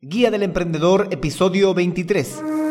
Guía del Emprendedor, episodio 23.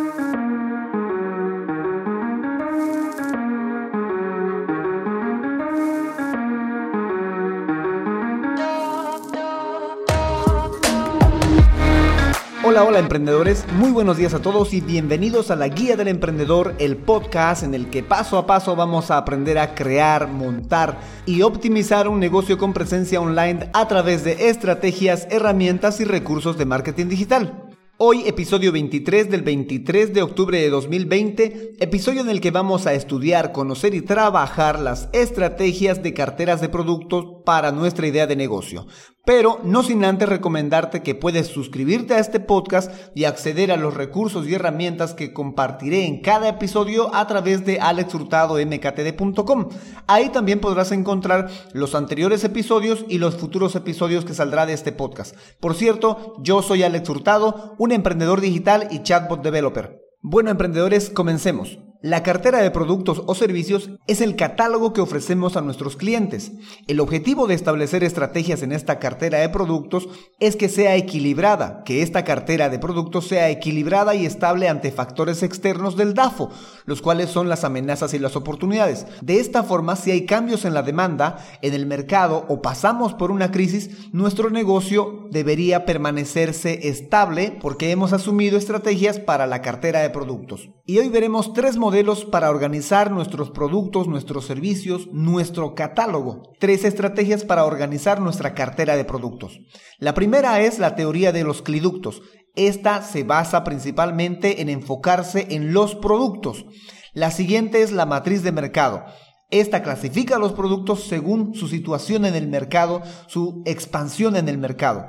Hola, hola emprendedores, muy buenos días a todos y bienvenidos a la Guía del Emprendedor, el podcast en el que paso a paso vamos a aprender a crear, montar y optimizar un negocio con presencia online a través de estrategias, herramientas y recursos de marketing digital. Hoy episodio 23 del 23 de octubre de 2020, episodio en el que vamos a estudiar, conocer y trabajar las estrategias de carteras de productos para nuestra idea de negocio. Pero no sin antes recomendarte que puedes suscribirte a este podcast y acceder a los recursos y herramientas que compartiré en cada episodio a través de alexhurtadomktd.com. Ahí también podrás encontrar los anteriores episodios y los futuros episodios que saldrá de este podcast. Por cierto, yo soy Alex Hurtado, un emprendedor digital y chatbot developer. Bueno, emprendedores, comencemos. La cartera de productos o servicios es el catálogo que ofrecemos a nuestros clientes. El objetivo de establecer estrategias en esta cartera de productos es que sea equilibrada, que esta cartera de productos sea equilibrada y estable ante factores externos del DAFO, los cuales son las amenazas y las oportunidades. De esta forma, si hay cambios en la demanda, en el mercado o pasamos por una crisis, nuestro negocio debería permanecerse estable porque hemos asumido estrategias para la cartera de productos. Y hoy veremos tres modelos para organizar nuestros productos, nuestros servicios, nuestro catálogo. Tres estrategias para organizar nuestra cartera de productos. La primera es la teoría de los cliductos. Esta se basa principalmente en enfocarse en los productos. La siguiente es la matriz de mercado. Esta clasifica los productos según su situación en el mercado, su expansión en el mercado.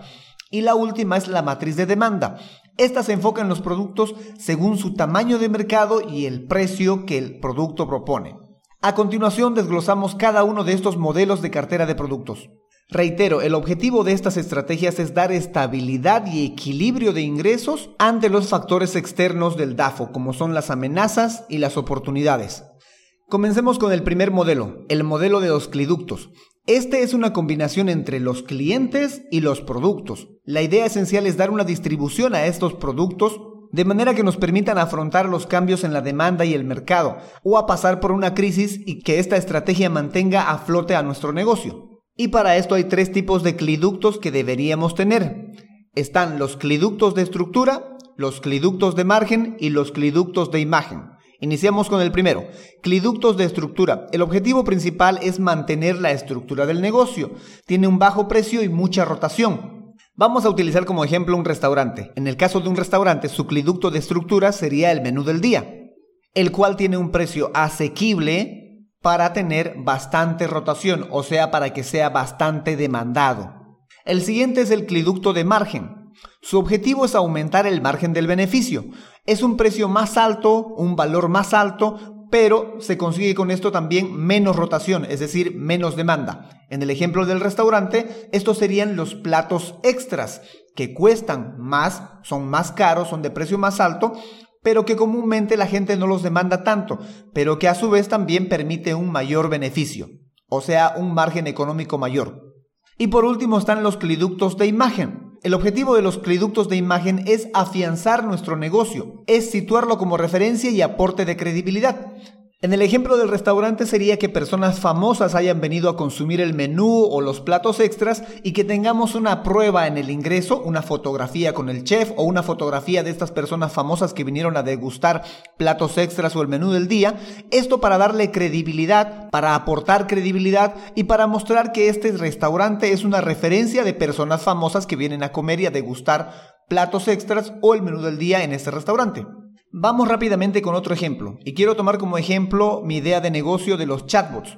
Y la última es la matriz de demanda. Esta se enfoca en los productos según su tamaño de mercado y el precio que el producto propone. A continuación desglosamos cada uno de estos modelos de cartera de productos. Reitero, el objetivo de estas estrategias es dar estabilidad y equilibrio de ingresos ante los factores externos del DAFO, como son las amenazas y las oportunidades. Comencemos con el primer modelo, el modelo de los cliductos. Este es una combinación entre los clientes y los productos. La idea esencial es dar una distribución a estos productos de manera que nos permitan afrontar los cambios en la demanda y el mercado o a pasar por una crisis y que esta estrategia mantenga a flote a nuestro negocio. Y para esto hay tres tipos de cliductos que deberíamos tener. Están los cliductos de estructura, los cliductos de margen y los cliductos de imagen. Iniciamos con el primero, cliductos de estructura. El objetivo principal es mantener la estructura del negocio. Tiene un bajo precio y mucha rotación. Vamos a utilizar como ejemplo un restaurante. En el caso de un restaurante, su cliducto de estructura sería el menú del día, el cual tiene un precio asequible para tener bastante rotación, o sea, para que sea bastante demandado. El siguiente es el cliducto de margen. Su objetivo es aumentar el margen del beneficio. Es un precio más alto, un valor más alto, pero se consigue con esto también menos rotación, es decir, menos demanda. En el ejemplo del restaurante, estos serían los platos extras, que cuestan más, son más caros, son de precio más alto, pero que comúnmente la gente no los demanda tanto, pero que a su vez también permite un mayor beneficio, o sea, un margen económico mayor. Y por último están los cliductos de imagen. El objetivo de los cliductos de imagen es afianzar nuestro negocio, es situarlo como referencia y aporte de credibilidad. En el ejemplo del restaurante sería que personas famosas hayan venido a consumir el menú o los platos extras y que tengamos una prueba en el ingreso, una fotografía con el chef o una fotografía de estas personas famosas que vinieron a degustar platos extras o el menú del día. Esto para darle credibilidad, para aportar credibilidad y para mostrar que este restaurante es una referencia de personas famosas que vienen a comer y a degustar platos extras o el menú del día en este restaurante. Vamos rápidamente con otro ejemplo, y quiero tomar como ejemplo mi idea de negocio de los chatbots.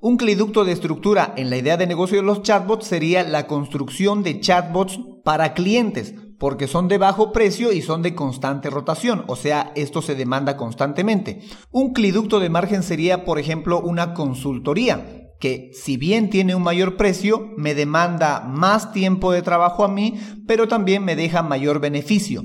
Un cliducto de estructura en la idea de negocio de los chatbots sería la construcción de chatbots para clientes, porque son de bajo precio y son de constante rotación, o sea, esto se demanda constantemente. Un cliducto de margen sería, por ejemplo, una consultoría, que si bien tiene un mayor precio, me demanda más tiempo de trabajo a mí, pero también me deja mayor beneficio.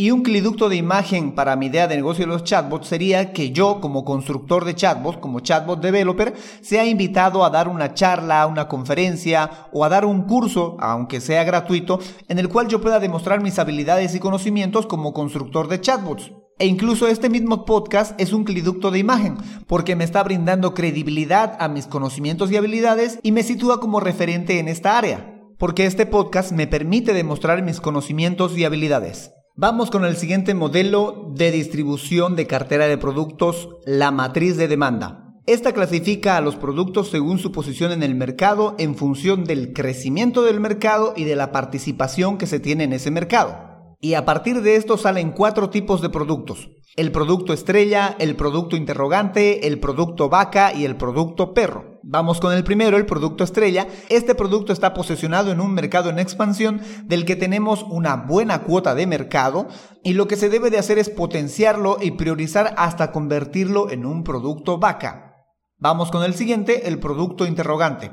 Y un cliducto de imagen para mi idea de negocio de los chatbots sería que yo, como constructor de chatbots, como chatbot developer, sea invitado a dar una charla, una conferencia o a dar un curso, aunque sea gratuito, en el cual yo pueda demostrar mis habilidades y conocimientos como constructor de chatbots. E incluso este mismo podcast es un cliducto de imagen, porque me está brindando credibilidad a mis conocimientos y habilidades y me sitúa como referente en esta área, porque este podcast me permite demostrar mis conocimientos y habilidades. Vamos con el siguiente modelo de distribución de cartera de productos, la matriz de demanda. Esta clasifica a los productos según su posición en el mercado en función del crecimiento del mercado y de la participación que se tiene en ese mercado. Y a partir de esto salen cuatro tipos de productos. El producto estrella, el producto interrogante, el producto vaca y el producto perro. Vamos con el primero, el producto estrella. Este producto está posicionado en un mercado en expansión del que tenemos una buena cuota de mercado y lo que se debe de hacer es potenciarlo y priorizar hasta convertirlo en un producto vaca. Vamos con el siguiente, el producto interrogante.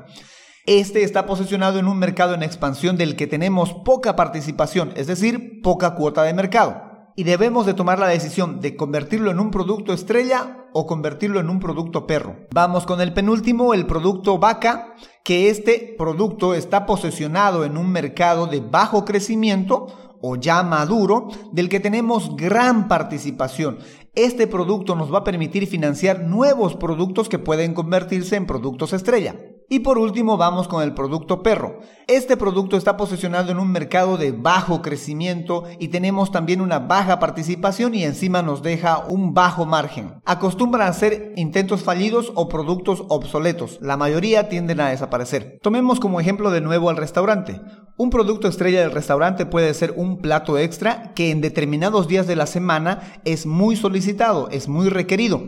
Este está posicionado en un mercado en expansión del que tenemos poca participación, es decir, poca cuota de mercado. Y debemos de tomar la decisión de convertirlo en un producto estrella o convertirlo en un producto perro. Vamos con el penúltimo, el producto vaca, que este producto está posicionado en un mercado de bajo crecimiento o ya maduro, del que tenemos gran participación. Este producto nos va a permitir financiar nuevos productos que pueden convertirse en productos estrella. Y por último vamos con el producto perro. Este producto está posicionado en un mercado de bajo crecimiento y tenemos también una baja participación y encima nos deja un bajo margen. Acostumbran a ser intentos fallidos o productos obsoletos. La mayoría tienden a desaparecer. Tomemos como ejemplo de nuevo al restaurante. Un producto estrella del restaurante puede ser un plato extra que en determinados días de la semana es muy solicitado, es muy requerido.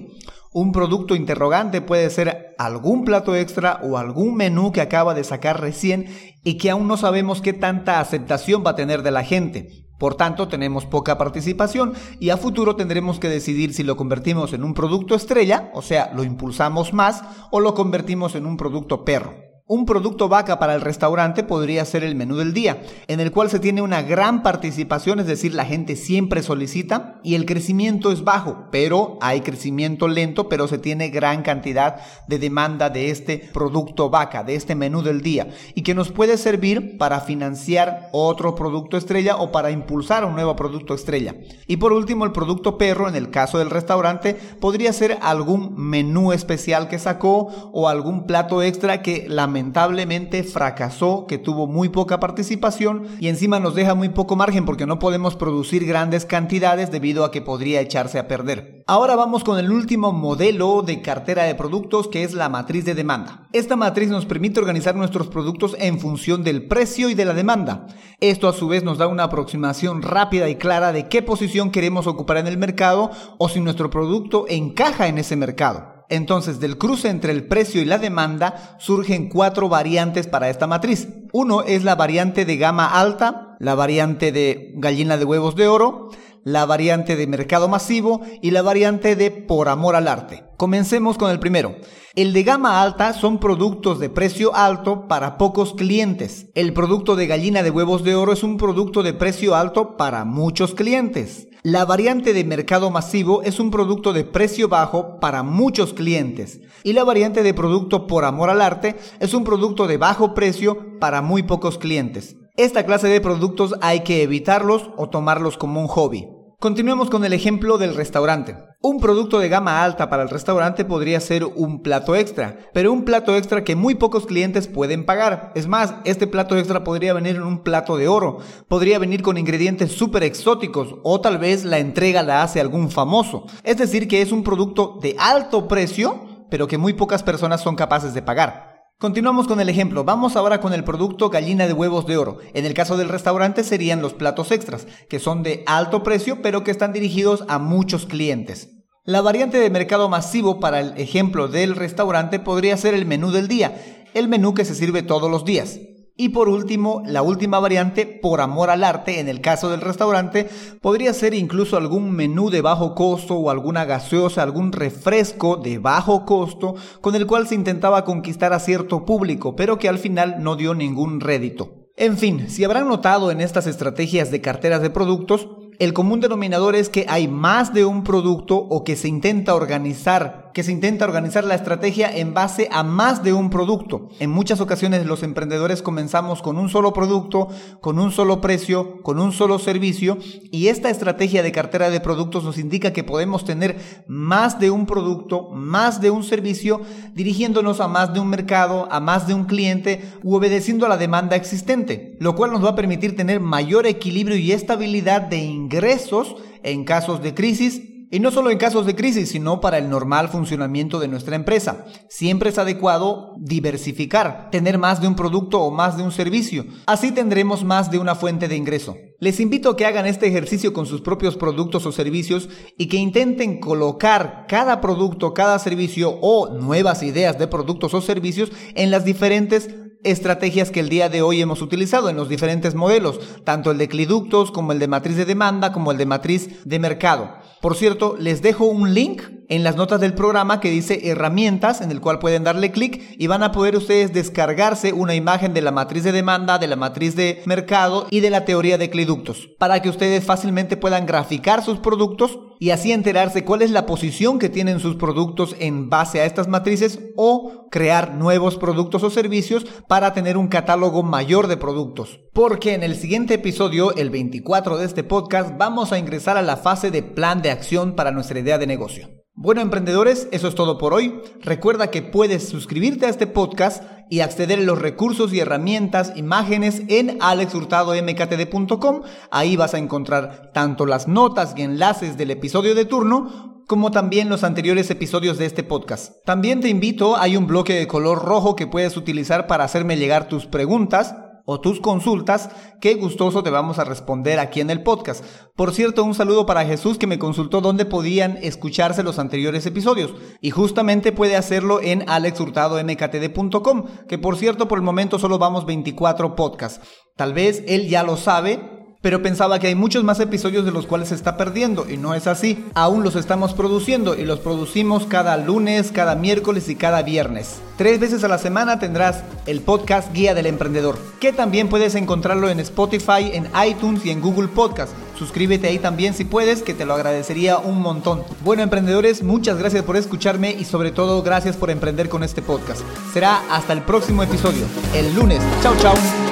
Un producto interrogante puede ser algún plato extra o algún menú que acaba de sacar recién y que aún no sabemos qué tanta aceptación va a tener de la gente. Por tanto, tenemos poca participación y a futuro tendremos que decidir si lo convertimos en un producto estrella, o sea, lo impulsamos más, o lo convertimos en un producto perro. Un producto vaca para el restaurante podría ser el menú del día, en el cual se tiene una gran participación, es decir, la gente siempre solicita y el crecimiento es bajo, pero hay crecimiento lento, pero se tiene gran cantidad de demanda de este producto vaca, de este menú del día, y que nos puede servir para financiar otro producto estrella o para impulsar un nuevo producto estrella. Y por último, el producto perro, en el caso del restaurante, podría ser algún menú especial que sacó o algún plato extra que la lamentablemente fracasó, que tuvo muy poca participación y encima nos deja muy poco margen porque no podemos producir grandes cantidades debido a que podría echarse a perder. Ahora vamos con el último modelo de cartera de productos que es la matriz de demanda. Esta matriz nos permite organizar nuestros productos en función del precio y de la demanda. Esto a su vez nos da una aproximación rápida y clara de qué posición queremos ocupar en el mercado o si nuestro producto encaja en ese mercado. Entonces, del cruce entre el precio y la demanda surgen cuatro variantes para esta matriz. Uno es la variante de gama alta, la variante de gallina de huevos de oro, la variante de mercado masivo y la variante de por amor al arte. Comencemos con el primero. El de gama alta son productos de precio alto para pocos clientes. El producto de gallina de huevos de oro es un producto de precio alto para muchos clientes. La variante de mercado masivo es un producto de precio bajo para muchos clientes. Y la variante de producto por amor al arte es un producto de bajo precio para muy pocos clientes. Esta clase de productos hay que evitarlos o tomarlos como un hobby. Continuemos con el ejemplo del restaurante. Un producto de gama alta para el restaurante podría ser un plato extra, pero un plato extra que muy pocos clientes pueden pagar. Es más, este plato extra podría venir en un plato de oro, podría venir con ingredientes súper exóticos o tal vez la entrega la hace algún famoso. Es decir, que es un producto de alto precio, pero que muy pocas personas son capaces de pagar. Continuamos con el ejemplo. Vamos ahora con el producto gallina de huevos de oro. En el caso del restaurante serían los platos extras, que son de alto precio pero que están dirigidos a muchos clientes. La variante de mercado masivo para el ejemplo del restaurante podría ser el menú del día, el menú que se sirve todos los días. Y por último, la última variante, por amor al arte, en el caso del restaurante, podría ser incluso algún menú de bajo costo o alguna gaseosa, algún refresco de bajo costo con el cual se intentaba conquistar a cierto público, pero que al final no dio ningún rédito. En fin, si habrán notado en estas estrategias de carteras de productos, El común denominador es que hay más de un producto o que se intenta organizar, que se intenta organizar la estrategia en base a más de un producto. En muchas ocasiones los emprendedores comenzamos con un solo producto, con un solo precio, con un solo servicio y esta estrategia de cartera de productos nos indica que podemos tener más de un producto, más de un servicio, dirigiéndonos a más de un mercado, a más de un cliente u obedeciendo a la demanda existente, lo cual nos va a permitir tener mayor equilibrio y estabilidad de ingresos en casos de crisis y no solo en casos de crisis, sino para el normal funcionamiento de nuestra empresa. Siempre es adecuado diversificar, tener más de un producto o más de un servicio. Así tendremos más de una fuente de ingreso. Les invito a que hagan este ejercicio con sus propios productos o servicios y que intenten colocar cada producto, cada servicio o nuevas ideas de productos o servicios en las diferentes estrategias que el día de hoy hemos utilizado en los diferentes modelos, tanto el de cliductos como el de matriz de demanda como el de matriz de mercado. Por cierto, les dejo un link en las notas del programa que dice herramientas en el cual pueden darle clic y van a poder ustedes descargarse una imagen de la matriz de demanda, de la matriz de mercado y de la teoría de cliductos para que ustedes fácilmente puedan graficar sus productos y así enterarse cuál es la posición que tienen sus productos en base a estas matrices o crear nuevos productos o servicios para tener un catálogo mayor de productos. Porque en el siguiente episodio, el 24 de este podcast, vamos a ingresar a la fase de plan de acción para nuestra idea de negocio. Bueno, emprendedores, eso es todo por hoy. Recuerda que puedes suscribirte a este podcast y acceder a los recursos y herramientas, imágenes en alexhurtadomktd.com. Ahí vas a encontrar tanto las notas y enlaces del episodio de turno como también los anteriores episodios de este podcast. También te invito, hay un bloque de color rojo que puedes utilizar para hacerme llegar tus preguntas o tus consultas, qué gustoso te vamos a responder aquí en el podcast. Por cierto, un saludo para Jesús que me consultó dónde podían escucharse los anteriores episodios y justamente puede hacerlo en alexhurtadomktd.com, que por cierto por el momento solo vamos 24 podcasts. Tal vez él ya lo sabe, pero pensaba que hay muchos más episodios de los cuales se está perdiendo y no es así. Aún los estamos produciendo y los producimos cada lunes, cada miércoles y cada viernes. Tres veces a la semana tendrás el podcast Guía del Emprendedor, que también puedes encontrarlo en Spotify, en iTunes y en Google Podcast. Suscríbete ahí también si puedes, que te lo agradecería un montón. Bueno, emprendedores, muchas gracias por escucharme y sobre todo gracias por emprender con este podcast. Será hasta el próximo episodio, el lunes. Chao, chao.